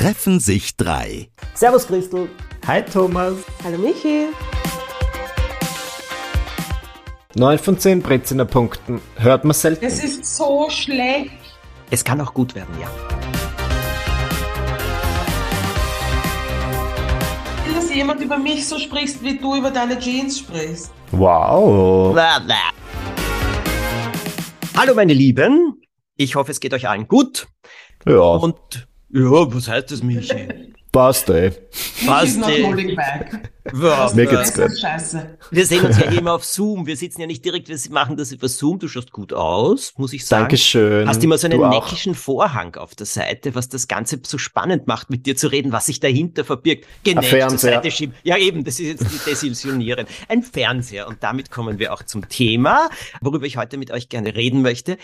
treffen sich drei. Servus Christel. Hi Thomas. Hallo Michi. 9 von 10 Breziner Punkten. Hört man selten. Es ist so schlecht. Es kann auch gut werden, ja. Ich will, dass jemand über mich so sprichst, wie du über deine Jeans sprichst. Wow. Hallo meine Lieben. Ich hoffe, es geht euch allen gut. Ja, Und ja, was heißt das, Michi? passt ey. Passt, Mich eh. Ja, Mir geht's gut. Wir sehen uns ja immer auf Zoom. Wir sitzen ja nicht direkt, wir machen das über Zoom. Du schaust gut aus, muss ich sagen. Dankeschön. Hast immer so einen Du auch. neckischen Vorhang auf der Seite, was das Ganze so spannend macht, mit dir zu reden, was sich dahinter verbirgt. Fernseher. Seite schieben. Ja, eben, das ist jetzt die Desillusionieren. Ein Fernseher. Und damit kommen wir auch zum Thema, worüber ich heute mit euch gerne reden möchte.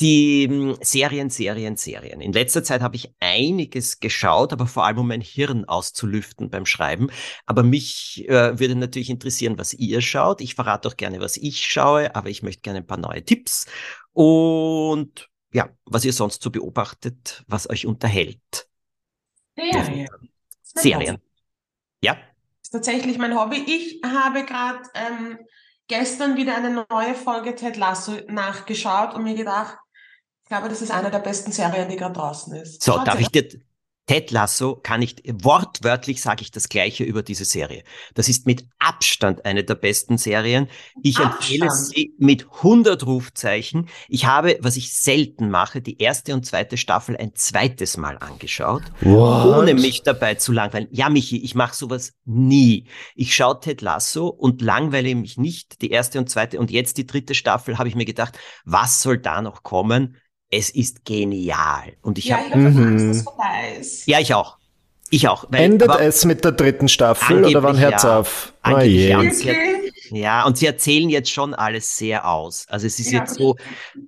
Die mh, Serien, Serien, Serien. In letzter Zeit habe ich einiges geschaut, aber vor allem um mein Hirn auszulüften beim Schreiben. Aber mich äh, würde natürlich interessieren, was ihr schaut. Ich verrate auch gerne, was ich schaue, aber ich möchte gerne ein paar neue Tipps. Und ja, was ihr sonst so beobachtet, was euch unterhält. Serien. Serien. Ja, Das ist tatsächlich mein Hobby. Ich habe gerade ähm, gestern wieder eine neue Folge Ted Lasso nachgeschaut und mir gedacht, ich glaube, das ist eine der besten Serien, die gerade draußen ist. so, Schaut darf ich dir, Ted Lasso kann ich, wortwörtlich sage ich das Gleiche über diese Serie. Das ist mit Abstand eine der besten Serien. Ich empfehle Abstand. sie mit 100 Rufzeichen. Ich habe, was ich selten mache, die erste und zweite Staffel ein zweites Mal angeschaut. What? ohne mich dabei zu langweilen. Ja, Michi, ich mache sowas nie. Ich schaue Ted Lasso und langweile mich nicht. Die erste und zweite und jetzt die dritte Staffel habe ich mir gedacht, was soll da noch kommen? Es ist genial. Und ich Ja, habe, Mhm. Angst, vorbei ist. ja, ich auch. Ich auch. Weil, Endet aber es mit der dritten Staffel oder wann hört's ja. auf? Oh je. ja. Und sie hat- Wirklich? Ja, und sie erzählen jetzt schon alles sehr aus. Also es ist Ja. jetzt so,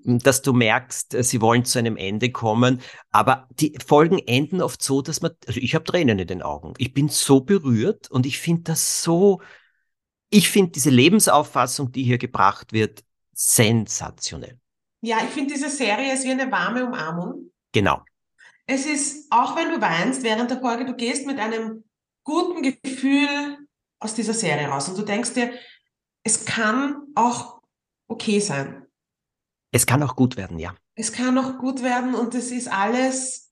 dass du merkst, äh, sie wollen zu einem Ende kommen, aber die Folgen enden oft so, dass man, also ich habe Tränen in den Augen. Ich bin so berührt und ich finde das so, ich finde diese Lebensauffassung, die hier gebracht wird, sensationell. Ja, ich finde, diese Serie ist wie eine warme Umarmung. Genau. Es ist, auch wenn du weinst während der Folge, du gehst mit einem guten Gefühl aus dieser Serie raus und du denkst dir, es kann auch okay sein. Es kann auch gut werden, ja. Es kann auch gut werden und es ist alles,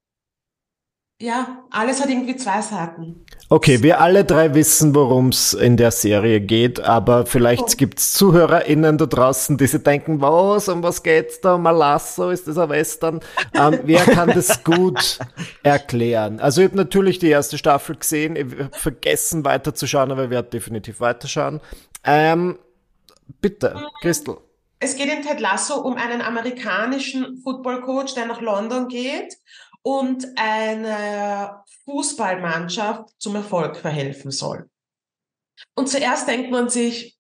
ja, alles hat irgendwie zwei Seiten. Okay, wir alle drei wissen, worum es in der Serie geht, aber vielleicht Oh. gibt's ZuhörerInnen da draußen, die sich denken, was, um was geht's da? Malasso, ist das ein Western? Ähm, wer kann das gut erklären? Also ich habe natürlich die erste Staffel gesehen, ich hab vergessen weiterzuschauen, aber ich werde definitiv weiterschauen. Ähm, bitte, Christel. Es geht in Ted Lasso um einen amerikanischen Footballcoach, der nach London geht und eine Fußballmannschaft zum Erfolg verhelfen soll. Und zuerst denkt man sich,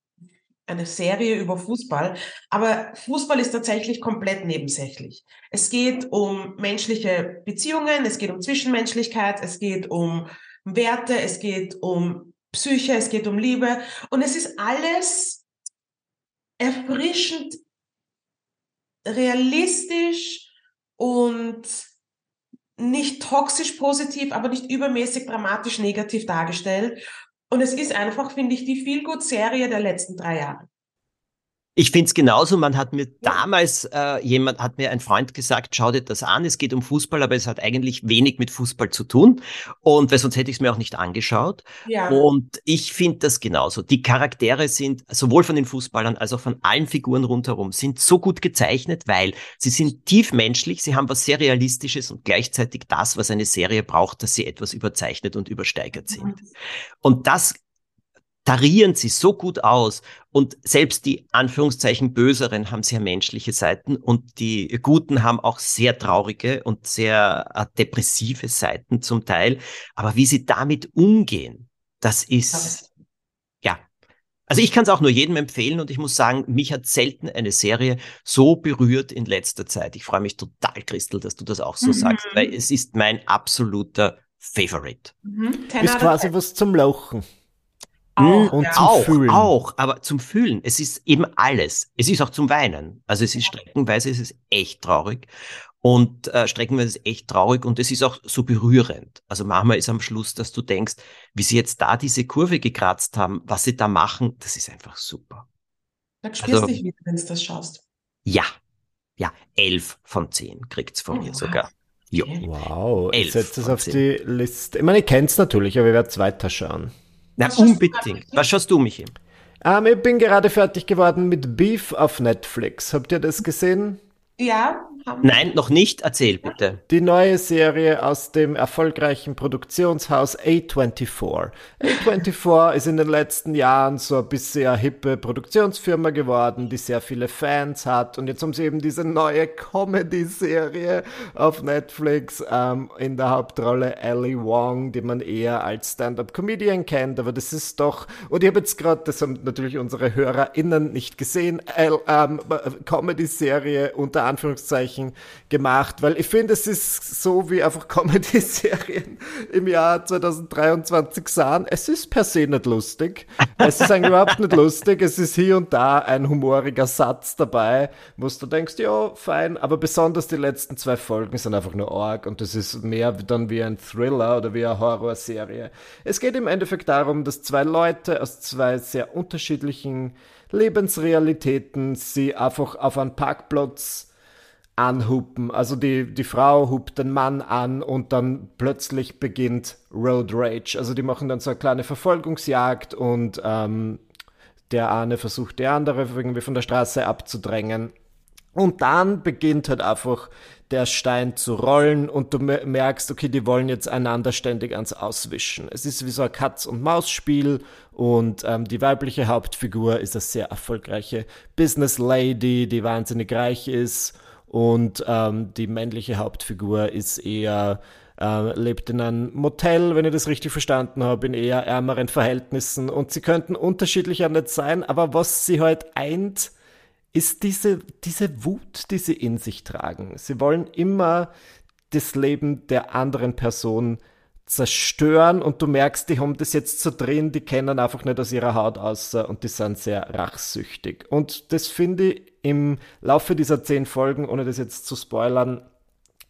eine Serie über Fußball, aber Fußball ist tatsächlich komplett nebensächlich. Es geht um menschliche Beziehungen, es geht um Zwischenmenschlichkeit, es geht um Werte, es geht um Psyche, es geht um Liebe und es ist alles erfrischend realistisch und nicht toxisch positiv, aber nicht übermäßig dramatisch negativ dargestellt. Und es ist einfach, finde ich, die Feel-Good-Serie der letzten drei Jahre. Ich find's genauso. Man hat mir damals, äh, jemand hat mir ein Freund gesagt, schau dir das an, es geht um Fußball, aber es hat eigentlich wenig mit Fußball zu tun. Und weil sonst hätte ich es mir auch nicht angeschaut. Ja. Und ich finde das genauso. Die Charaktere sind sowohl von den Fußballern als auch von allen Figuren rundherum sind so gut gezeichnet, weil sie sind tief menschlich, sie haben was sehr Realistisches und gleichzeitig das, was eine Serie braucht, dass sie etwas überzeichnet und übersteigert sind. Und das tarieren sie so gut aus. Und selbst die Anführungszeichen Böseren haben sehr menschliche Seiten und die Guten haben auch sehr traurige und sehr äh, depressive Seiten zum Teil. Aber wie sie damit umgehen, das ist, ja. Also ich kann es auch nur jedem empfehlen und ich muss sagen, mich hat selten eine Serie so berührt in letzter Zeit. Ich freue mich total, Christel, dass du das auch so Mhm. sagst, weil es ist mein absoluter Favorite. Mhm. Ist quasi was zum Lauchen. Auch, Und ja. zum auch, Fühlen. auch, aber zum Fühlen. Es ist eben alles. Es ist auch zum Weinen. Also es ist streckenweise, es ist echt traurig. Und äh, streckenweise ist echt traurig und es ist auch so berührend. Also manchmal ist am Schluss, dass du denkst, wie sie jetzt da diese Kurve gekratzt haben, was sie da machen, das ist einfach super. Da spürst also, dich wieder, wenn du das schaust. Ja, ja, elf von zehn kriegt's von oh, mir sogar. Jo. Wow, ich setze es auf 10. die Liste. Ich meine, ich kenne es natürlich, aber ich werde es weiterschauen. Na, Was unbedingt. Was schaust du, Michi? Ähm, ich bin gerade fertig geworden mit Beef auf Netflix. Habt ihr das gesehen? Ja, Nein, noch nicht. Erzähl bitte. Die neue Serie aus dem erfolgreichen Produktionshaus A24. A24 ist in den letzten Jahren so ein bisschen hippe Produktionsfirma geworden, die sehr viele Fans hat. Und jetzt haben sie eben diese neue Comedy-Serie auf Netflix ähm, in der Hauptrolle Ellie Wong, die man eher als Stand-up-Comedian kennt. Aber das ist doch, und ich habe jetzt gerade, das haben natürlich unsere HörerInnen nicht gesehen, ähm, Comedy-Serie unter Anführungszeichen Anführungszeichen gemacht, weil ich finde, es ist so wie einfach Comedy-Serien im Jahr 2023 sahen. Es ist per se nicht lustig. Es ist eigentlich überhaupt nicht lustig. Es ist hier und da ein humoriger Satz dabei, wo du denkst, ja, fein, aber besonders die letzten zwei Folgen sind einfach nur arg und das ist mehr dann wie ein Thriller oder wie eine Horrorserie. Es geht im Endeffekt darum, dass zwei Leute aus zwei sehr unterschiedlichen Lebensrealitäten sie einfach auf einen Parkplatz anhupen. Also die, die Frau hupt den Mann an und dann plötzlich beginnt Road Rage. Also die machen dann so eine kleine Verfolgungsjagd und ähm, der eine versucht die andere irgendwie von der Straße abzudrängen. Und dann beginnt halt einfach der Stein zu rollen und du merkst, okay, die wollen jetzt einander ständig ans Auswischen. Es ist wie so ein Katz- und Maus-Spiel und ähm, die weibliche Hauptfigur ist eine sehr erfolgreiche Business Lady, die wahnsinnig reich ist und ähm, die männliche Hauptfigur ist eher äh, lebt in einem Motel, wenn ich das richtig verstanden habe, in eher ärmeren Verhältnissen und sie könnten unterschiedlicher nicht sein, aber was sie halt eint, ist diese, diese Wut, die sie in sich tragen. Sie wollen immer das Leben der anderen Person zerstören und du merkst, die haben das jetzt so drin, die kennen einfach nicht aus ihrer Haut aus und die sind sehr rachsüchtig. Und das finde ich im Laufe dieser zehn Folgen, ohne das jetzt zu spoilern,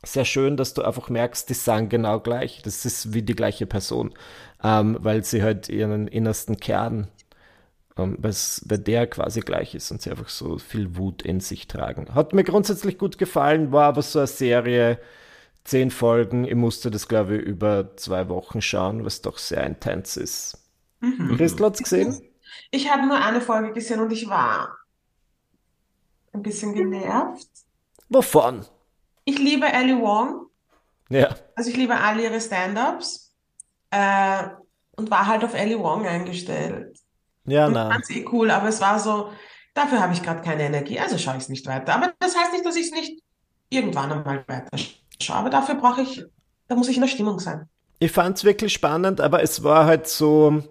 sehr schön, dass du einfach merkst, die sind genau gleich. Das ist wie die gleiche Person, ähm, weil sie halt ihren innersten Kern, ähm, weil der quasi gleich ist und sie einfach so viel Wut in sich tragen. Hat mir grundsätzlich gut gefallen, war aber so eine Serie, zehn Folgen. Ich musste das, glaube ich, über zwei Wochen schauen, was doch sehr intens ist. Mhm. Christel hat's gesehen? Ich habe nur eine Folge gesehen und ich war ein bisschen genervt. Wovon? Ich liebe Ellie Wong. Ja. Also ich liebe alle ihre Stand-ups. Äh, und war halt auf Ellie Wong eingestellt. Ja, na. Fand's eh cool, aber es war so, dafür habe ich gerade keine Energie, also schaue ich es nicht weiter. Aber das heißt nicht, dass ich es nicht irgendwann einmal weiter schaue. Aber dafür brauche ich, da muss ich in der Stimmung sein. Ich fand es wirklich spannend, aber es war halt so,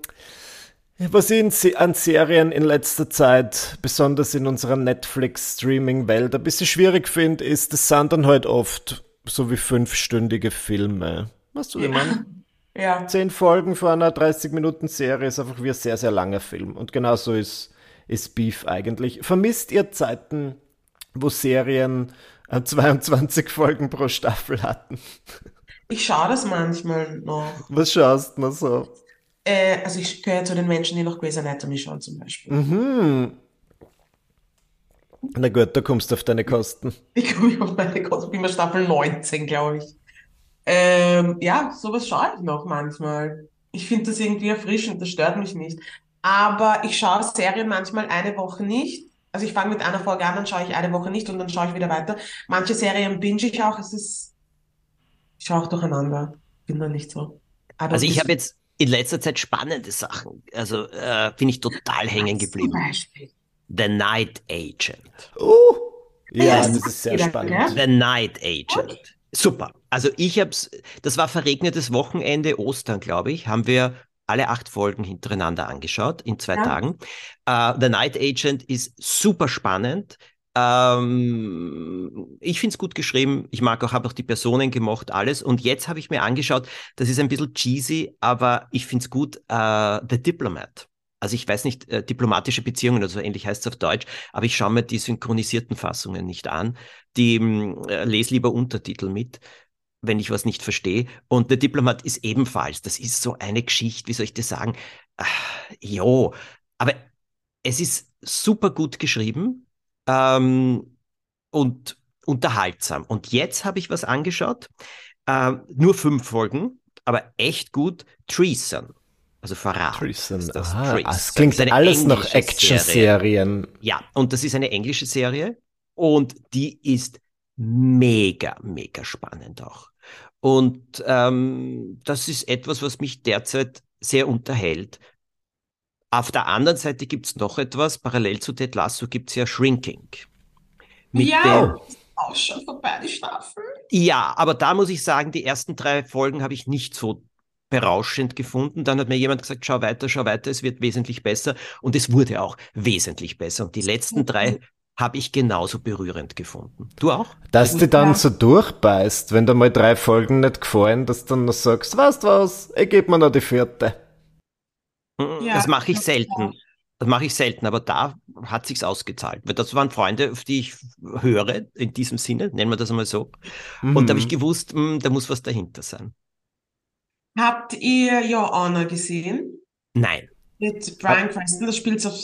was ich an Serien in letzter Zeit, besonders in unserer Netflix-Streaming-Welt, ein bisschen schwierig finde, ist, das sind dann halt oft so wie fünfstündige Filme. Weißt du, wie ja. man? Ja. Zehn Folgen vor einer 30-Minuten-Serie ist einfach wie ein sehr, sehr langer Film. Und genauso ist, ist Beef eigentlich. Vermisst ihr Zeiten, wo Serien 22 Folgen pro Staffel hatten? Ich schaue das manchmal noch. Was schaust du noch so? Äh, also ich gehöre zu den Menschen, die noch Grey's Anatomy schauen zum Beispiel. Mhm. Na gut, da kommst du auf deine Kosten. Ich komme auf meine Kosten, bin bei Staffel 19, glaube ich. Ähm, ja, sowas schaue ich noch manchmal. Ich finde das irgendwie erfrischend, das stört mich nicht. Aber ich schaue Serien manchmal eine Woche nicht. Also ich fange mit einer Folge an, dann schaue ich eine Woche nicht und dann schaue ich wieder weiter. Manche Serien binge ich auch. Es ist, ich schaue auch durcheinander. Bin da nicht so. Aber also ich habe jetzt in letzter Zeit spannende Sachen. Also äh, bin ich total hängen geblieben. Zum Beispiel? The Night Agent. Oh, ja, das ist sehr spannend. The Night Agent. Super. Also ich hab's, das war verregnetes Wochenende, Ostern, glaube ich, haben wir alle acht Folgen hintereinander angeschaut in zwei ja. Tagen. Uh, The Night Agent ist super spannend. Ähm, ich finde es gut geschrieben. Ich mag auch, habe auch die Personen gemocht, alles. Und jetzt habe ich mir angeschaut, das ist ein bisschen cheesy, aber ich finde es gut, äh, The Diplomat. Also ich weiß nicht, äh, diplomatische Beziehungen oder so ähnlich heißt es auf Deutsch, aber ich schaue mir die synchronisierten Fassungen nicht an. Die äh, lese lieber Untertitel mit, wenn ich was nicht verstehe. Und der Diplomat ist ebenfalls, das ist so eine Geschichte, wie soll ich das sagen? Ach, jo, aber es ist super gut geschrieben ähm, und unterhaltsam. Und jetzt habe ich was angeschaut, äh, nur fünf Folgen, aber echt gut. Treason. Also Verrat. Treason. Das, Aha, Treason. das klingt das alles noch Action-Serien. Ja, und das ist eine englische Serie und die ist mega, mega spannend auch. Und ähm, das ist etwas, was mich derzeit sehr unterhält. Auf der anderen Seite gibt es noch etwas, parallel zu Ted Lasso gibt es ja Shrinking. Mit ja, auch schon vorbei, die Staffel. Ja, aber da muss ich sagen, die ersten drei Folgen habe ich nicht so berauschend gefunden. Dann hat mir jemand gesagt, schau weiter, schau weiter, es wird wesentlich besser. Und es wurde auch wesentlich besser. Und die letzten drei habe ich genauso berührend gefunden. Du auch? Dass du dann so durchbeißt, wenn dir mal drei Folgen nicht gefallen, dass du dann noch sagst, weißt was, ich gebe mir noch die vierte. Mhm, ja, das mache ich selten. Das mache ich selten, aber da hat sich's ausgezahlt. Weil das waren Freunde, auf die ich höre, in diesem Sinne, nennen wir das einmal so. Mhm. Und da habe ich gewusst, mh, hm, da muss was dahinter sein. Habt ihr Your Honor gesehen? Nein. Mit Brian Cranston, das spielt auf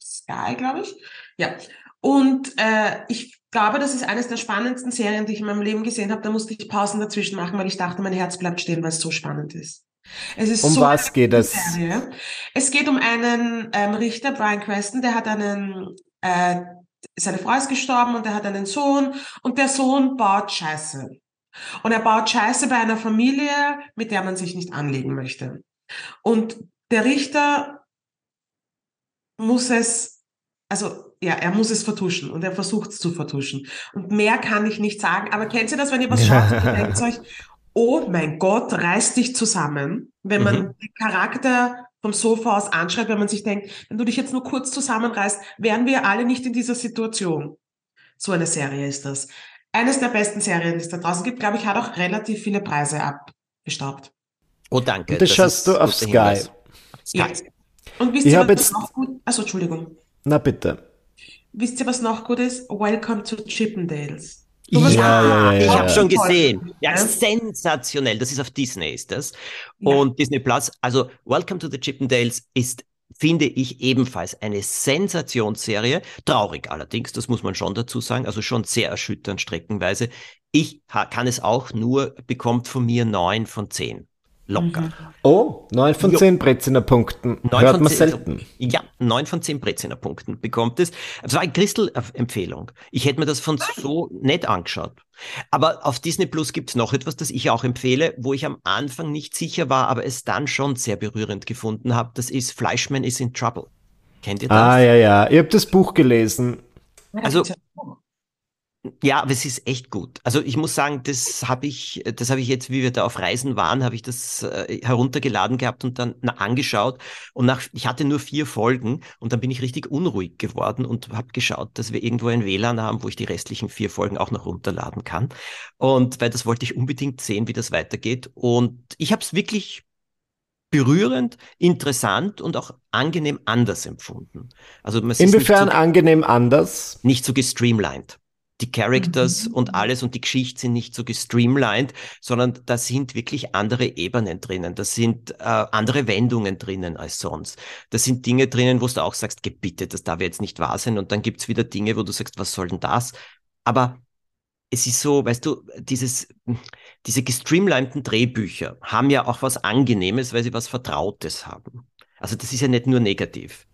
Sky, glaube ich. Ja. Und äh, ich glaube, das ist eines der spannendsten Serien, die ich in meinem Leben gesehen habe. Da musste ich Pausen dazwischen machen, weil ich dachte, mein Herz bleibt stehen, weil es so spannend ist. Es ist um so was geht es? Serie. Es geht um einen ähm, Richter, Brian Creston, der hat einen, äh, seine Frau ist gestorben und er hat einen Sohn und der Sohn baut Scheiße. Und er baut Scheiße bei einer Familie, mit der man sich nicht anlegen möchte. Und der Richter muss es, also ja, er muss es vertuschen und er versucht es zu vertuschen. Und mehr kann ich nicht sagen. Aber kennt ihr das, wenn ihr was schaut und denkt euch, oh mein Gott, reiß dich zusammen, wenn man mhm. den Charakter vom Sofa aus anschreibt, wenn man sich denkt, wenn du dich jetzt nur kurz zusammenreißt, wären wir alle nicht in dieser Situation. So eine Serie ist das. Eines der besten Serien, die es da draußen gibt, glaube ich, hat auch relativ viele Preise abgestaubt. Oh, danke. Und das, das schaust du auf Sky. Sky. Ja. Und wisst ich ihr, was jetzt... noch gut... Achso, Entschuldigung. Na bitte. Wisst ihr, was noch gut ist? Welcome to Chippendales. Ja, ja, ja, ich habe schon gesehen. Ja, sensationell. Das ist auf Disney, ist das. Und Disney Plus, also Welcome to the Chippendales ist finde ich ebenfalls eine Sensationsserie. Traurig allerdings, das muss man schon dazu sagen, also schon sehr erschütternd streckenweise. Ich kann es auch nur, bekommt von mir neun von zehn locker. Mhm. Oh, 9 von 10 Breziner Punkten. Hört man 10, selten. Ja, 9 von 10 Breziner Punkten bekommt es. Das war eine Christel-Empfehlung. Ich hätte mir das von so nett angeschaut. Aber auf Disney Plus gibt es noch etwas, das ich auch empfehle, wo ich am Anfang nicht sicher war, aber es dann schon sehr berührend gefunden habe. Das ist Fleischman is in Trouble. Kennt ihr das? Ah, ja, ja. Ihr habt das Buch gelesen. Also, ja, aber es ist echt gut. Also ich muss sagen, das habe ich, das habe ich jetzt, wie wir da auf Reisen waren, habe ich das äh, heruntergeladen gehabt und dann na, angeschaut. Und nach, ich hatte nur vier Folgen und dann bin ich richtig unruhig geworden und habe geschaut, dass wir irgendwo ein WLAN haben, wo ich die restlichen vier Folgen auch noch runterladen kann. Und weil das wollte ich unbedingt sehen, wie das weitergeht. Und ich habe es wirklich berührend, interessant und auch angenehm anders empfunden. Also man Inwiefern so, angenehm anders? Nicht so gestreamlined die Characters mhm. und alles und die Geschichte sind nicht so gestreamlined, sondern da sind wirklich andere Ebenen drinnen. Da sind äh, andere Wendungen drinnen als sonst. Da sind Dinge drinnen, wo du auch sagst, gebitte, das darf jetzt nicht wahr sein. Und dann gibt's wieder Dinge, wo du sagst, was soll denn das? Aber es ist so, weißt du, dieses, diese gestreamlinten Drehbücher haben ja auch was Angenehmes, weil sie was Vertrautes haben. Also das ist ja nicht nur negativ.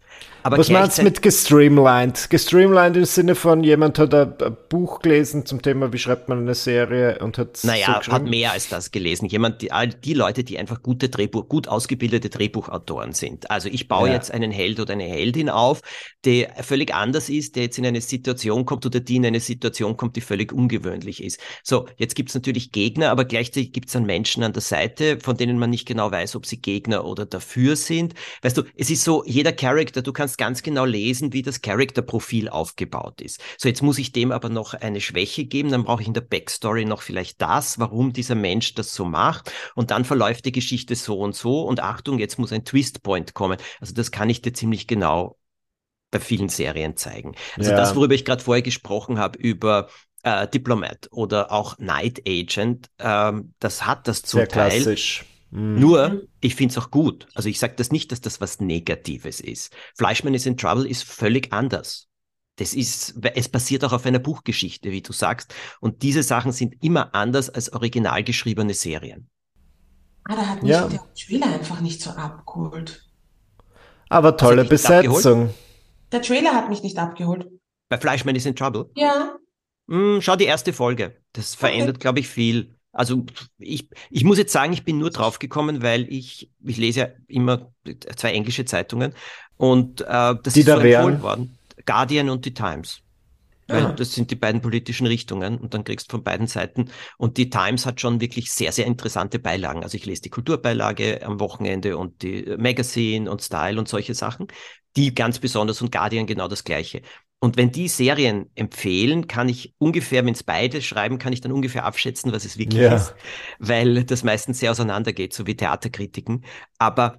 Aber Was meinst du mit gestreamlined? Gestreamlined im Sinne von, jemand hat ein Buch gelesen zum Thema, wie schreibt man eine Serie und hat Naja, so hat mehr als das gelesen. Jemand, die, all die Leute, die einfach gute Drehbuch, gut ausgebildete Drehbuchautoren sind. Also ich baue ja. jetzt einen Held oder eine Heldin auf, der völlig anders ist, der jetzt in eine Situation kommt oder die in eine Situation kommt, die völlig ungewöhnlich ist. So, jetzt gibt's natürlich Gegner, aber gleichzeitig gibt's dann Menschen an der Seite, von denen man nicht genau weiß, ob sie Gegner oder dafür sind. Weißt du, es ist so, jeder Charakter, du kannst kannst ganz genau lesen, wie das Charakterprofil aufgebaut ist. So, jetzt muss ich dem aber noch eine Schwäche geben, dann brauche ich in der Backstory noch vielleicht das, warum dieser Mensch das so macht und dann verläuft die Geschichte so und so und Achtung, jetzt muss ein Twistpoint kommen. Also das kann ich dir ziemlich genau bei vielen Serien zeigen. Also ja. das, worüber ich gerade vorher gesprochen habe, über äh, Diplomat oder auch Night Agent, ähm, das hat das zum Sehr Teil. Klassisch. Mhm. Nur, ich finde es auch gut. Also ich sage das nicht, dass das was Negatives ist. Fleischman is in Trouble ist völlig anders. Das ist, es basiert auch auf einer Buchgeschichte, wie du sagst. Und diese Sachen sind immer anders als original geschriebene Serien. Ah, da hat mich ja. der Trailer einfach nicht so abgeholt. Aber tolle Besetzung. Der Trailer hat mich nicht abgeholt. Bei Fleischman is in Trouble? Ja. Hm, schau die erste Folge. Das verändert, okay. glaube ich, viel. Also ich, ich muss jetzt sagen, ich bin nur drauf gekommen, weil ich, ich lese ja immer zwei englische Zeitungen und äh, das die ist da so empfohlen worden. Guardian und die Times. Weil das sind die beiden politischen Richtungen und dann kriegst du von beiden Seiten. Und die Times hat schon wirklich sehr, sehr interessante Beilagen. Also ich lese die Kulturbeilage am Wochenende und die Magazine und Style und solche Sachen. Die ganz besonders und Guardian genau das Gleiche. Und wenn die Serien empfehlen, kann ich ungefähr, wenn es beide schreiben, kann ich dann ungefähr abschätzen, was es wirklich Ja. ist. Weil das meistens sehr auseinandergeht, so wie Theaterkritiken. Aber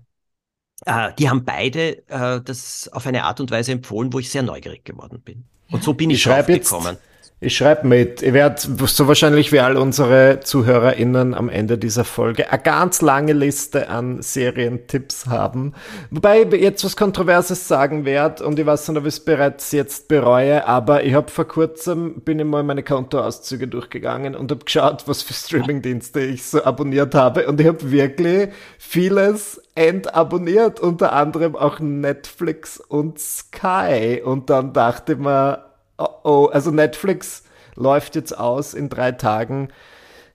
äh, die haben beide äh, das auf eine Art und Weise empfohlen, wo ich sehr neugierig geworden bin. Und so bin ich, Ich schreibe jetzt, draufgekommen. Ich schreibe mit. Ich werde so wahrscheinlich wie all unsere ZuhörerInnen am Ende dieser Folge eine ganz lange Liste an Serientipps haben. Wobei ich jetzt was Kontroverses sagen werde und ich weiß nicht, ob ich es bereits jetzt bereue, aber ich habe vor kurzem, bin ich mal meine Kontoauszüge durchgegangen und habe geschaut, was für Streamingdienste ich so abonniert habe und ich habe wirklich vieles entabonniert, unter anderem auch Netflix und Sky. Und dann dachte ich mir, oh, oh, also Netflix läuft jetzt aus in drei Tagen.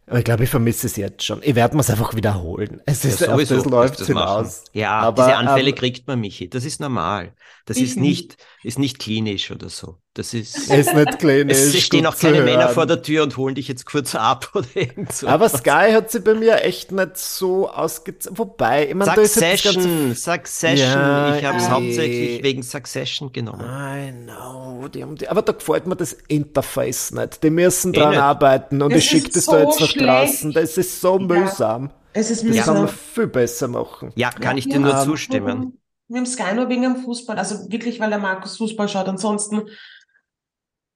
Aber ich glaube, ich vermisse es jetzt schon. Ich werde mir es einfach wiederholen. Es ist, Ja, sowieso das läuft hinaus. Ja, Aber, diese Anfälle ähm, kriegt man, Michi. Das ist normal. Das ist nicht, ist nicht klinisch oder so. Das ist, Es ist nicht klinisch. es stehen auch keine Männer vor der Tür und holen dich jetzt kurz ab oder irgend so. Aber Sky hat sie bei mir echt nicht so ausgezahlt. Wobei, ich meine, da ist jetzt das ganze Succession, Succession. Ja, ich habe es hauptsächlich wegen Succession genommen. I know, die haben die, aber da gefällt mir das Interface nicht. Die müssen Eh dran nicht. arbeiten und Das ich schicke das so da jetzt nach draußen. Das ist so mühsam. Es ist Das kann man mühsam. viel besser machen. Ja, kann ich Ja, dir nur zustimmen. Wir haben Sky nur wegen dem Fußball, also wirklich, weil der Markus Fußball schaut. Ansonsten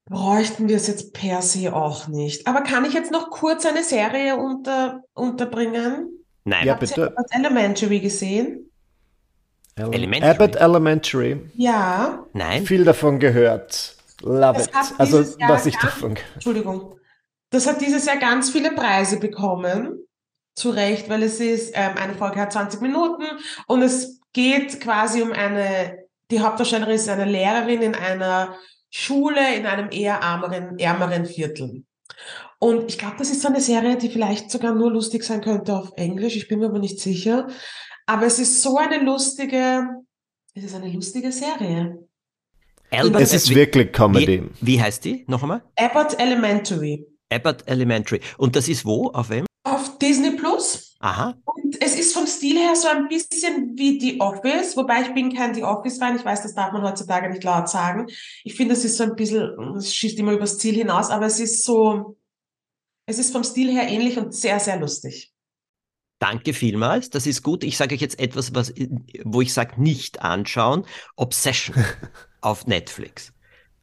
bräuchten wir es jetzt per se auch nicht. Aber kann ich jetzt noch kurz eine Serie unter, unterbringen? Nein, Ja, Habt ihr bitte. Abbott Elementary gesehen? Ele- Elementary. Abbott Elementary. Ja. nein. Viel davon gehört. Love it. Also, Jahr was ich ganz- davon gehört. Entschuldigung. Das hat dieses Jahr ganz viele Preise bekommen. Zu Recht, weil es ist, ähm, eine Folge hat 20 Minuten und es geht quasi um eine, die Hauptdarstellerin ist eine Lehrerin in einer Schule in einem eher ärmeren, ärmeren Viertel. Und ich glaube, das ist so eine Serie, die vielleicht sogar nur lustig sein könnte auf Englisch. Ich bin mir aber nicht sicher. Aber es ist so eine lustige, es ist eine lustige Serie. Albert, Es ist wie, wirklich Comedy. wie, wie heißt die? Noch einmal? Abbott Elementary. Abbott Elementary. Und das ist wo? Auf wem? Auf Disney Plus. Aha. Und es ist vom Stil her so ein bisschen wie The Office, wobei ich bin kein The Office-Fan. Ich weiß, das darf man heutzutage nicht laut sagen. Ich finde, es ist so ein bisschen, es schießt immer übers Ziel hinaus, aber es ist so, es ist vom Stil her ähnlich und sehr, sehr lustig. Danke vielmals. Das ist gut. Ich sage euch jetzt etwas, was, wo ich sage, nicht anschauen. Obsession auf Netflix.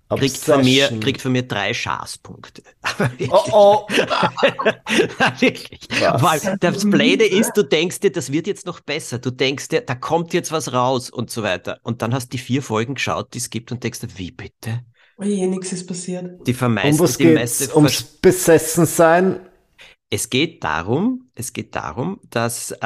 Kriegt von, mir, kriegt von mir drei Schaßpunkte. Oh, oh. wirklich. Weil das Blöde ist, du denkst dir, das wird jetzt noch besser. Du denkst dir, da kommt jetzt was raus und so weiter. Und dann hast du die vier Folgen geschaut, die es gibt und denkst dir, wie bitte? Oh je, nichts ist passiert. Die Um vermeisten, was die meiste geht's? Ums Besessensein? Es geht darum, es geht darum, dass äh,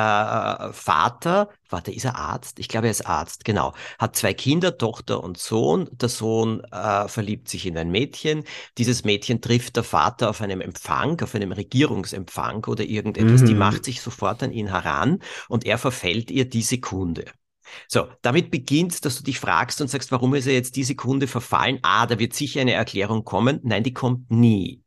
Vater, warte, ist er Arzt? Ich glaube, er ist Arzt, genau. Hat zwei Kinder, Tochter und Sohn. Der Sohn äh, verliebt sich in ein Mädchen. Dieses Mädchen trifft der Vater auf einem Empfang, auf einem Regierungsempfang oder irgendetwas. Die Mhm. macht sich sofort an ihn heran und er verfällt ihr die Sekunde. So, damit beginnt, dass du dich fragst und sagst, warum ist er jetzt diese Kunde verfallen? Ah, da wird sicher eine Erklärung kommen. Nein, die kommt nie.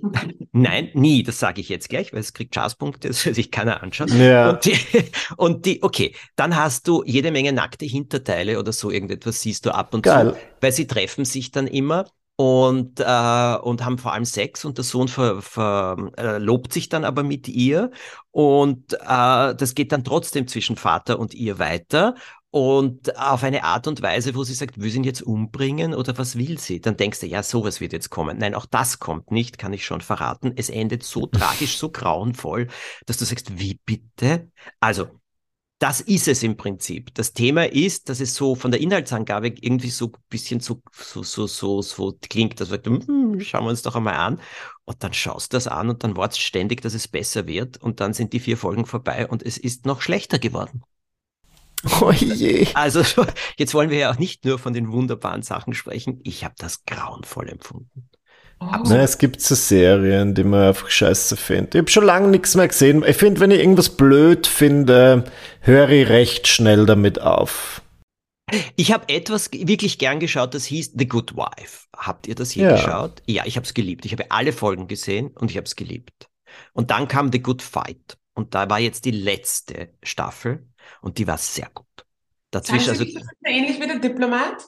Nein, nie, das sage ich jetzt gleich, weil es kriegt Chance-Punkte, das will sich keiner anschauen. Ja. Und, die, und die, okay, dann hast du jede Menge nackte Hinterteile oder so irgendetwas siehst du ab und Geil. zu, weil sie treffen sich dann immer und, äh, und haben vor allem Sex und der Sohn ver, ver, äh, lobt sich dann aber mit ihr und äh, das geht dann trotzdem zwischen Vater und ihr weiter und auf eine Art und Weise, wo sie sagt, will sie ihn jetzt umbringen oder was will sie? Dann denkst du, ja, sowas wird jetzt kommen. Nein, auch das kommt nicht, kann ich schon verraten. Es endet so tragisch, so grauenvoll, dass du sagst, wie bitte? Also, das ist es im Prinzip. Das Thema ist, dass es so von der Inhaltsangabe irgendwie so ein bisschen so, so, so, so, so klingt, dass wir hm, schauen wir uns doch einmal an. Und dann schaust du das an und dann wartest ständig, dass es besser wird. Und dann sind die vier Folgen vorbei und es ist noch schlechter geworden. Oh je. Also jetzt wollen wir ja auch nicht nur von den wunderbaren Sachen sprechen. Ich habe das grauenvoll empfunden. Oh. Na, es gibt so Serien, die man einfach scheiße findet. Ich habe schon lange nichts mehr gesehen. Ich finde, wenn ich irgendwas blöd finde, höre ich recht schnell damit auf. Ich habe etwas wirklich gern geschaut, das hieß The Good Wife. Habt ihr das je Ja. geschaut? Ja, ich habe es geliebt. Ich habe alle Folgen gesehen und ich habe es geliebt. Und dann kam The Good Fight. Und da war jetzt die letzte Staffel und die war sehr gut. Dazwischen, also das ist ähnlich wie der Diplomat?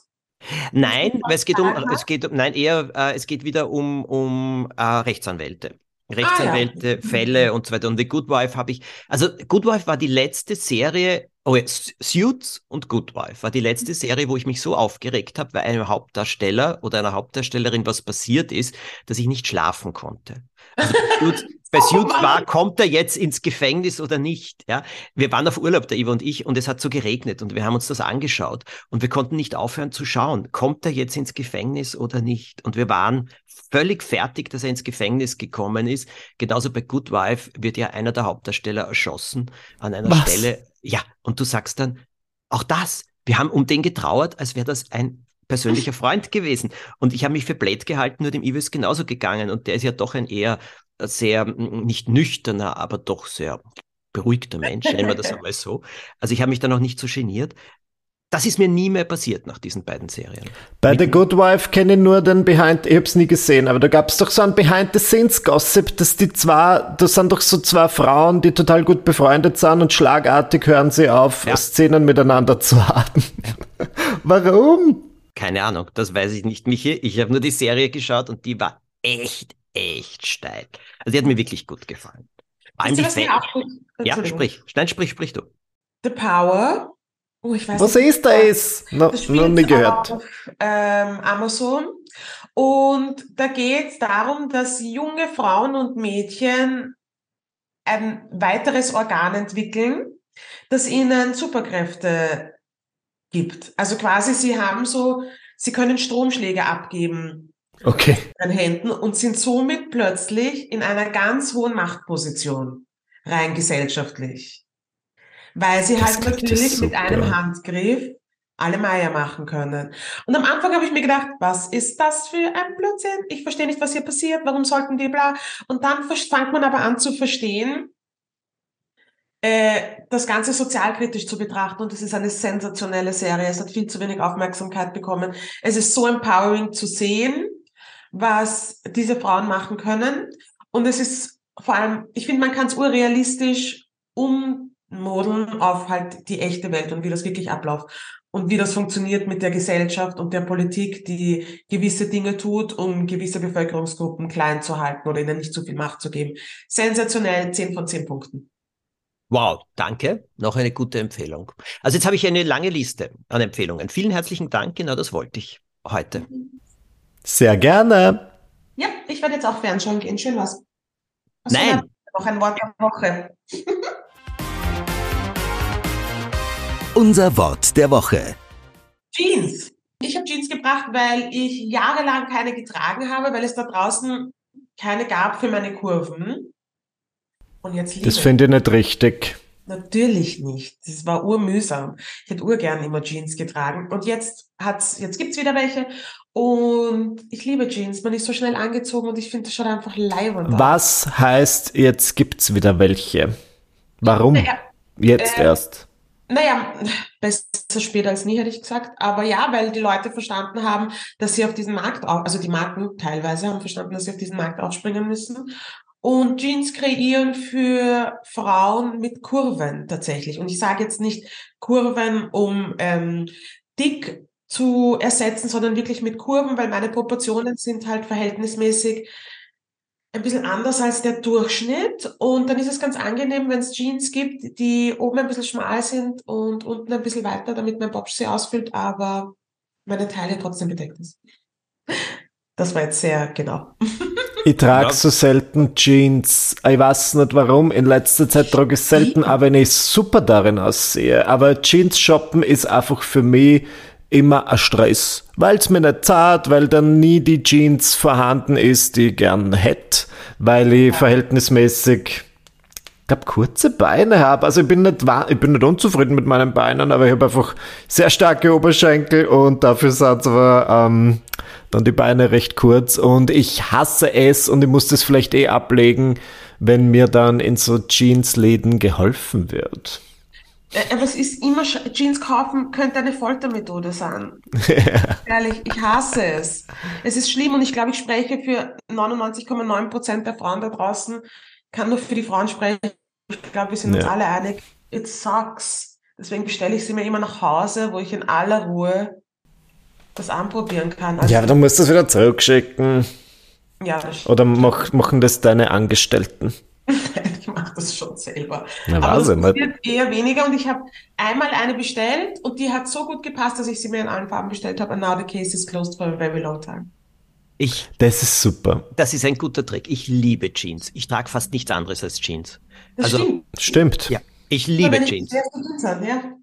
Nein, weil es geht um, es geht um, nein, eher, äh, es geht wieder um, um äh, Rechtsanwälte. Rechtsanwälte, Mhm. Fälle und so weiter. Und The Good Wife habe ich, also Good Wife war die letzte Serie, oh ja, Suits und Good Wife war die letzte Serie, wo ich mich so aufgeregt habe, weil einem Hauptdarsteller oder einer Hauptdarstellerin was passiert ist, dass ich nicht schlafen konnte. Also Suits, bei Oh Suits Mann. war, kommt er jetzt ins Gefängnis oder nicht? Ja, wir waren auf Urlaub, der Ivo und ich, und es hat so geregnet und wir haben uns das angeschaut und wir konnten nicht aufhören zu schauen. Kommt er jetzt ins Gefängnis oder nicht? Und wir waren völlig fertig, dass er ins Gefängnis gekommen ist. Genauso bei Good Wife wird ja einer der Hauptdarsteller erschossen an einer Was? Stelle. Ja, und du sagst dann, auch das, wir haben um den getrauert, als wäre das ein persönlicher Freund gewesen. Und ich habe mich für blöd gehalten, nur dem Ivo ist genauso gegangen. Und der ist ja doch ein eher sehr, nicht nüchterner, aber doch sehr beruhigter Mensch, nennen wir das einmal so. Also ich habe mich da noch nicht so geniert. Das ist mir nie mehr passiert nach diesen beiden Serien. Bei The Good Wife kenne ich nur den Behind, ich hab's nie gesehen, aber da gab's doch so ein Behind-the-Scenes-Gossip, dass die zwei, das sind doch so zwei Frauen, die total gut befreundet sind und schlagartig hören sie auf, Ja. Szenen miteinander zu haben. Warum? Keine Ahnung, das weiß ich nicht, Michi. Ich habe nur die Serie geschaut und die war echt, echt steil. Also die hat mir wirklich gut gefallen. Ihr, die was mir auch gut- ja, sprich. Nein, sprich, sprich du. The Power. Oh, ich weiß Was nicht, ist das? No, Das noch nie gehört. auf ähm, Amazon. Und da geht es darum, dass junge Frauen und Mädchen ein weiteres Organ entwickeln, das ihnen Superkräfte gibt. Also quasi, sie haben so, sie können Stromschläge abgeben Okay. in den Händen und sind somit plötzlich in einer ganz hohen Machtposition, rein gesellschaftlich. Weil sie Das halt natürlich mit einem Handgriff alle Meier machen können. Und am Anfang habe ich mir gedacht, was ist das für ein Blödsinn? Ich verstehe nicht, was hier passiert. Warum sollten die bla? Und dann fängt man aber an zu verstehen, das Ganze sozialkritisch zu betrachten. Und es ist eine sensationelle Serie. Es hat viel zu wenig Aufmerksamkeit bekommen. Es ist so empowering zu sehen, was diese Frauen machen können. Und es ist vor allem, ich finde, man kann es urrealistisch ummodeln auf halt die echte Welt und wie das wirklich abläuft und wie das funktioniert mit der Gesellschaft und der Politik, die gewisse Dinge tut, um gewisse Bevölkerungsgruppen klein zu halten oder ihnen nicht zu viel Macht zu geben. Sensationell, 10 von 10 Punkten. Wow, danke. Noch eine gute Empfehlung. Also jetzt habe ich eine lange Liste an Empfehlungen. Vielen herzlichen Dank. Genau das wollte ich heute. Sehr gerne. Ja, ich werde jetzt auch fernschauen gehen. Schön was. Was Nein. Noch ein Wort der Woche. Unser Wort der Woche. Jeans. Ich habe Jeans gebracht, weil ich jahrelang keine getragen habe, weil es da draußen keine gab für meine Kurven. Und jetzt liebe Das finde ich nicht richtig. Natürlich nicht. Das war urmühsam. Ich hätte urgern immer Jeans getragen. Und jetzt hat's, jetzt gibt's wieder welche. Und ich liebe Jeans. Man ist so schnell angezogen und ich finde, das schaut einfach leibend. Was heißt, jetzt gibt's wieder welche? Warum? Naja, Jetzt äh, erst. Naja, besser später als nie, hätte ich gesagt. Aber ja, weil die Leute verstanden haben, dass sie auf diesen Markt, also die Marken teilweise haben verstanden, dass sie auf diesen Markt aufspringen müssen. Und Jeans kreieren für Frauen mit Kurven tatsächlich. Und ich sage jetzt nicht Kurven, um ähm, dick zu ersetzen, sondern wirklich mit Kurven, weil meine Proportionen sind halt verhältnismäßig ein bisschen anders als der Durchschnitt. Und dann ist es ganz angenehm, wenn es Jeans gibt, die oben ein bisschen schmal sind und unten ein bisschen weiter, damit mein Bobsch sie ausfüllt, aber meine Teile trotzdem bedeckt ist. Das war jetzt sehr genau. Ich trage ja. so selten Jeans. Ich weiß nicht warum. In letzter Zeit trage ich selten, aber wenn ich super darin aussehe. Aber Jeans shoppen ist einfach für mich immer ein Stress, weil es mir nicht zahlt, weil dann nie die Jeans vorhanden ist, die ich gern hätte, weil ich verhältnismäßig ich kurze Beine habe. Also ich bin, nicht, ich bin nicht unzufrieden mit meinen Beinen, aber ich habe einfach sehr starke Oberschenkel und dafür sind aber ähm, dann die Beine recht kurz. Und ich hasse es und ich muss das vielleicht eh ablegen, wenn mir dann in so Jeansläden geholfen wird. Äh, aber es ist immer, Jeans kaufen könnte eine Foltermethode sein. Ehrlich, ich hasse es. Es ist schlimm und ich glaube, ich spreche für 99,9 Prozent der Frauen da draußen, kann nur für die Frauen sprechen. Ich glaube, wir sind ja. uns alle einig. It sucks. Deswegen bestelle ich sie mir immer nach Hause, wo ich in aller Ruhe das anprobieren kann. Also, ja, aber dann musst du es wieder zurückschicken. Ja, Oder mach, machen das deine Angestellten? Ich das schon selber. Na, Aber Wahnsinn, es wird eher weniger und ich habe einmal eine bestellt und die hat so gut gepasst, dass ich sie mir in allen Farben bestellt habe. And now the case is closed for a very long time. Ich, das ist super. Das ist ein guter Trick. Ich liebe Jeans. Ich trage fast nichts anderes als Jeans. Das also, stimmt. stimmt. Ja, ich liebe ja, Jeans.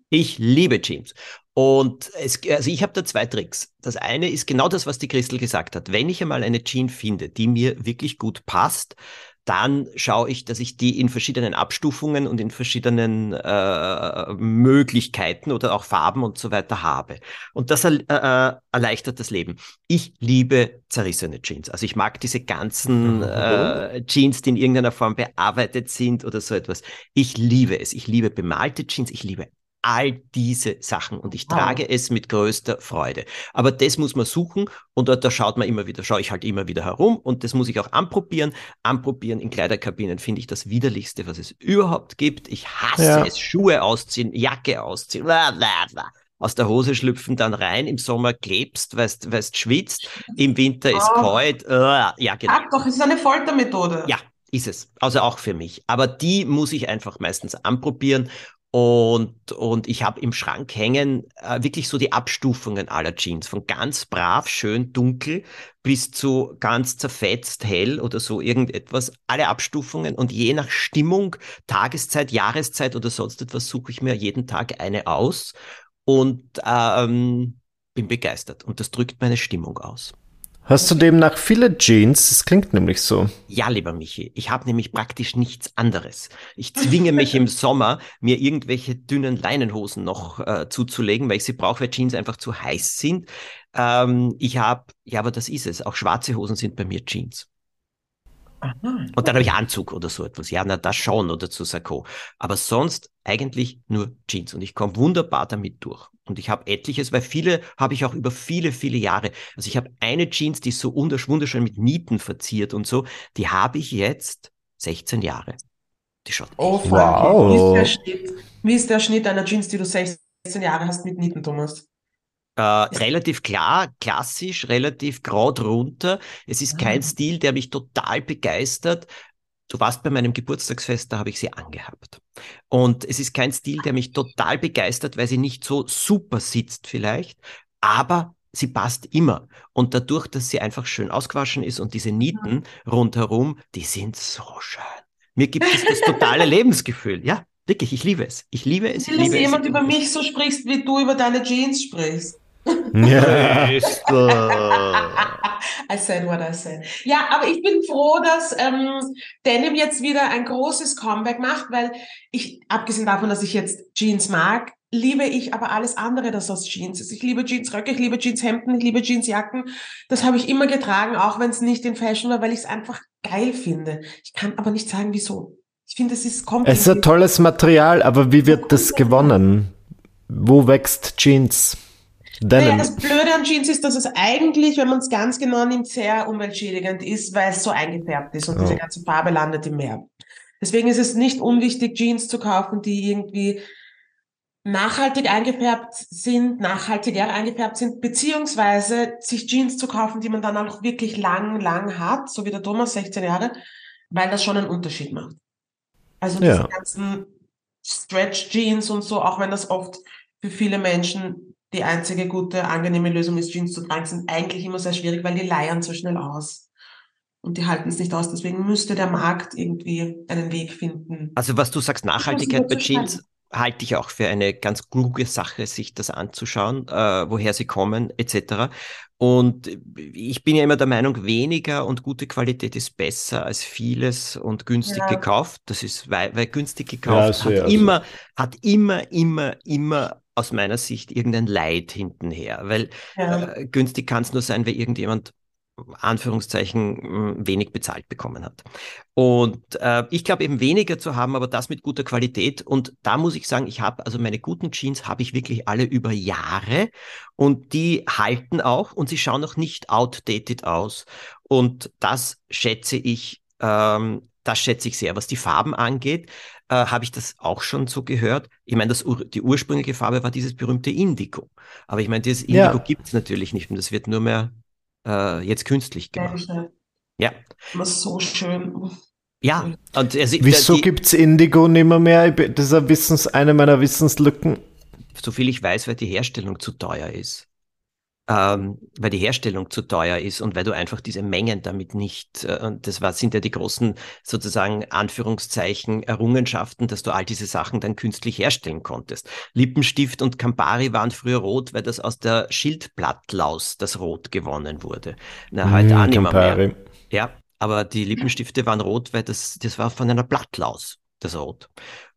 Ich liebe Jeans. Und es, also ich habe da zwei Tricks. Das eine ist genau das, was die Christel gesagt hat. Wenn ich einmal eine Jeans finde, die mir wirklich gut passt, dann schaue ich, dass ich die in verschiedenen Abstufungen und in verschiedenen äh, Möglichkeiten oder auch Farben und so weiter habe. Und das äh, äh, erleichtert das Leben. Ich liebe zerrissene Jeans. Also ich mag diese ganzen mhm. äh, Jeans, die in irgendeiner Form bearbeitet sind oder so etwas. Ich liebe es. Ich liebe bemalte Jeans. Ich liebe all diese Sachen und ich trage wow. es mit größter Freude. Aber das muss man suchen und da, da schaut man immer wieder, schaue ich halt immer wieder herum und das muss ich auch anprobieren. Anprobieren in Kleiderkabinen finde ich das widerlichste, was es überhaupt gibt. Ich hasse ja. es, Schuhe ausziehen, Jacke ausziehen, bla, bla, bla. aus der Hose schlüpfen, dann rein, im Sommer klebst, weißt, weißt schwitzt, im Winter ist oh. kalt, uh, ja genau. Sag doch, es ist eine Foltermethode. Ja, ist es. Also auch für mich. Aber die muss ich einfach meistens anprobieren und, und ich habe im Schrank hängen äh, wirklich so die Abstufungen aller Jeans, von ganz brav, schön dunkel bis zu ganz zerfetzt, hell oder so irgendetwas. Alle Abstufungen und je nach Stimmung, Tageszeit, Jahreszeit oder sonst etwas suche ich mir jeden Tag eine aus und ähm, bin begeistert. Und das drückt meine Stimmung aus. Hast du demnach viele Jeans? Das klingt nämlich so. Ja, lieber Michi, ich habe nämlich praktisch nichts anderes. Ich zwinge mich im Sommer, mir irgendwelche dünnen Leinenhosen noch äh, zuzulegen, weil ich sie brauche, weil Jeans einfach zu heiß sind. Ähm, ich habe, ja, aber das ist es. Auch schwarze Hosen sind bei mir Jeans. Und dann habe ich Anzug oder so etwas. Ja, na, das schon oder zu Sakko. Aber sonst eigentlich nur Jeans. Und ich komme wunderbar damit durch. Und ich habe etliches, weil viele habe ich auch über viele, viele Jahre. Also ich habe eine Jeans, die ist so wunderschön mit Nieten verziert und so. Die habe ich jetzt 16 Jahre. Die schaut oh, wow. Wie ist, der Schnitt, wie ist der Schnitt einer Jeans, die du 16 Jahre hast mit Nieten, Thomas? Äh, relativ klar, klassisch, relativ grau drunter. Es ist kein ah. Stil, der mich total begeistert. Du warst bei meinem Geburtstagsfest, da habe ich sie angehabt. Und es ist kein Stil, der mich total begeistert, weil sie nicht so super sitzt vielleicht, aber sie passt immer. Und dadurch, dass sie einfach schön ausgewaschen ist und diese Nieten rundherum, die sind so schön. Mir gibt es das totale Lebensgefühl. Ja, wirklich, ich liebe es. Ich liebe es. Ich liebe dass jemand über mich so sprichst, wie du über deine Jeans sprichst. Ja. I said what I said. Ja, aber ich bin froh, dass ähm, Denim jetzt wieder ein großes Comeback macht, weil ich, abgesehen davon, dass ich jetzt Jeans mag, liebe ich aber alles andere, das aus Jeans ist. Ich liebe Jeansröcke, ich liebe Jeanshemden, ich liebe Jeansjacken. Das habe ich immer getragen, auch wenn es nicht in Fashion war, weil ich es einfach geil finde. Ich kann aber nicht sagen, wieso. Ich finde, es ist komplett. Es ist ein tolles Material, aber wie wird das gewonnen? Wo wächst Jeans? Naja, das Blöde an Jeans ist, dass es eigentlich, wenn man es ganz genau nimmt, sehr umweltschädigend ist, weil es so eingefärbt ist und oh. diese ganze Farbe landet im Meer. Deswegen ist es nicht unwichtig, Jeans zu kaufen, die irgendwie nachhaltig eingefärbt sind, nachhaltiger eingefärbt sind, beziehungsweise sich Jeans zu kaufen, die man dann auch wirklich lang, lang hat, so wie der Thomas, 16 Jahre, weil das schon einen Unterschied macht. Also diese ja. ganzen Stretch Jeans und so, auch wenn das oft für viele Menschen die einzige gute, angenehme Lösung ist, Jeans zu tragen, sind eigentlich immer sehr schwierig, weil die leiern so schnell aus. Und die halten es nicht aus. Deswegen müsste der Markt irgendwie einen Weg finden. Also was du sagst, Nachhaltigkeit bei Jeans, halte ich auch für eine ganz kluge Sache, sich das anzuschauen, äh, woher sie kommen, etc. Und ich bin ja immer der Meinung, weniger und gute Qualität ist besser als vieles und günstig ja. gekauft. Das ist, weil, weil günstig gekauft ja, hat immer, hat immer, immer, immer aus meiner Sicht irgendein Leid hintenher, weil ja. äh, günstig kann es nur sein, weil irgendjemand Anführungszeichen wenig bezahlt bekommen hat. Und äh, ich glaube eben weniger zu haben, aber das mit guter Qualität. Und da muss ich sagen, ich habe also meine guten Jeans habe ich wirklich alle über Jahre und die halten auch und sie schauen noch nicht outdated aus. Und das schätze ich, ähm, das schätze ich sehr. Was die Farben angeht, äh, habe ich das auch schon so gehört. Ich meine, das, die ursprüngliche Farbe war dieses berühmte Indigo. Aber ich meine, dieses Indigo ja. gibt es natürlich nicht und das wird nur mehr äh, jetzt künstlich gemacht. Ja. Was so schön. Ja, und er, Wieso gibt es Indigo nimmer mehr? Das ist eine, Wissens-, eine meiner Wissenslücken. Soviel ich weiß, weil die Herstellung zu teuer ist ähm, weil die Herstellung zu teuer ist und weil du einfach diese Mengen damit nicht, äh, und das war, sind ja die großen sozusagen Anführungszeichen Errungenschaften, dass du all diese Sachen dann künstlich herstellen konntest. Lippenstift und Campari waren früher rot, weil das aus der Schildblattlaus das Rot gewonnen wurde. Na, heute mmh, auch nicht mehr. Ja, aber die Lippenstifte waren rot, weil das, das war von einer Blattlaus, das Rot.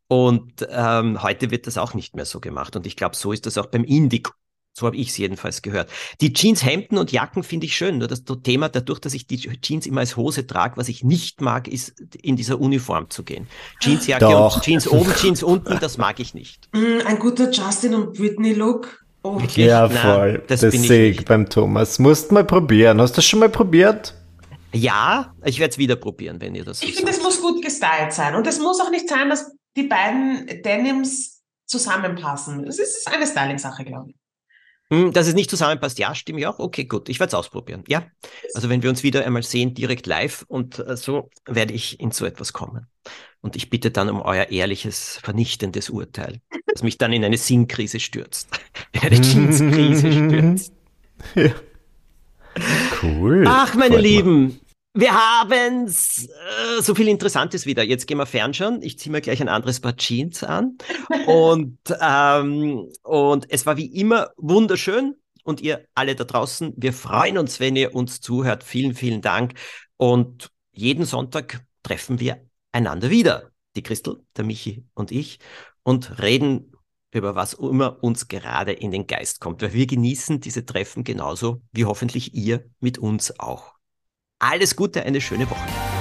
Und ähm, heute wird das auch nicht mehr so gemacht. Und ich glaube, so ist das auch beim Indigo. So habe ich es jedenfalls gehört. Die Jeans, Hemden und Jacken finde ich schön. Nur das Thema, dadurch, dass ich die Jeans immer als Hose trage, was ich nicht mag, ist in dieser Uniform zu gehen. Jeansjacke Doch. und Jeans oben, Jeans unten, das mag ich nicht. Mm, ein guter Justin und Britney Look. Oh. Ja, voll. Na, das, das sehe ich beim Thomas. Musst mal probieren. Hast du das schon mal probiert? Ja, ich werde es wieder probieren, wenn ihr das so Ich finde, es muss gut gestylt sein. Und es muss auch nicht sein, dass die beiden Denims zusammenpassen. Es ist eine Styling-Sache, glaube ich. Hm, dass es nicht zusammenpasst, ja, stimme ich auch. Okay, gut, ich werde es ausprobieren. Ja, also wenn wir uns wieder einmal sehen, direkt live und äh, so werde ich in so etwas kommen. Und ich bitte dann um euer ehrliches, vernichtendes Urteil, das mich dann in eine Sinnkrise stürzt. In eine Jeanskrise stürzt. Ja. Cool. Ach, meine Freut Lieben, wir haben äh, so viel Interessantes wieder. Jetzt gehen wir fernschauen. Ich ziehe mir gleich ein anderes Paar Jeans an. und, ähm, und es war wie immer wunderschön. Und ihr alle da draußen, wir freuen uns, wenn ihr uns zuhört. Vielen, vielen Dank. Und jeden Sonntag treffen wir einander wieder. Die Christel, der Michi und ich. Und reden über was immer uns gerade in den Geist kommt. Weil wir genießen diese Treffen genauso wie hoffentlich ihr mit uns auch. Alles Gute, eine schöne Woche.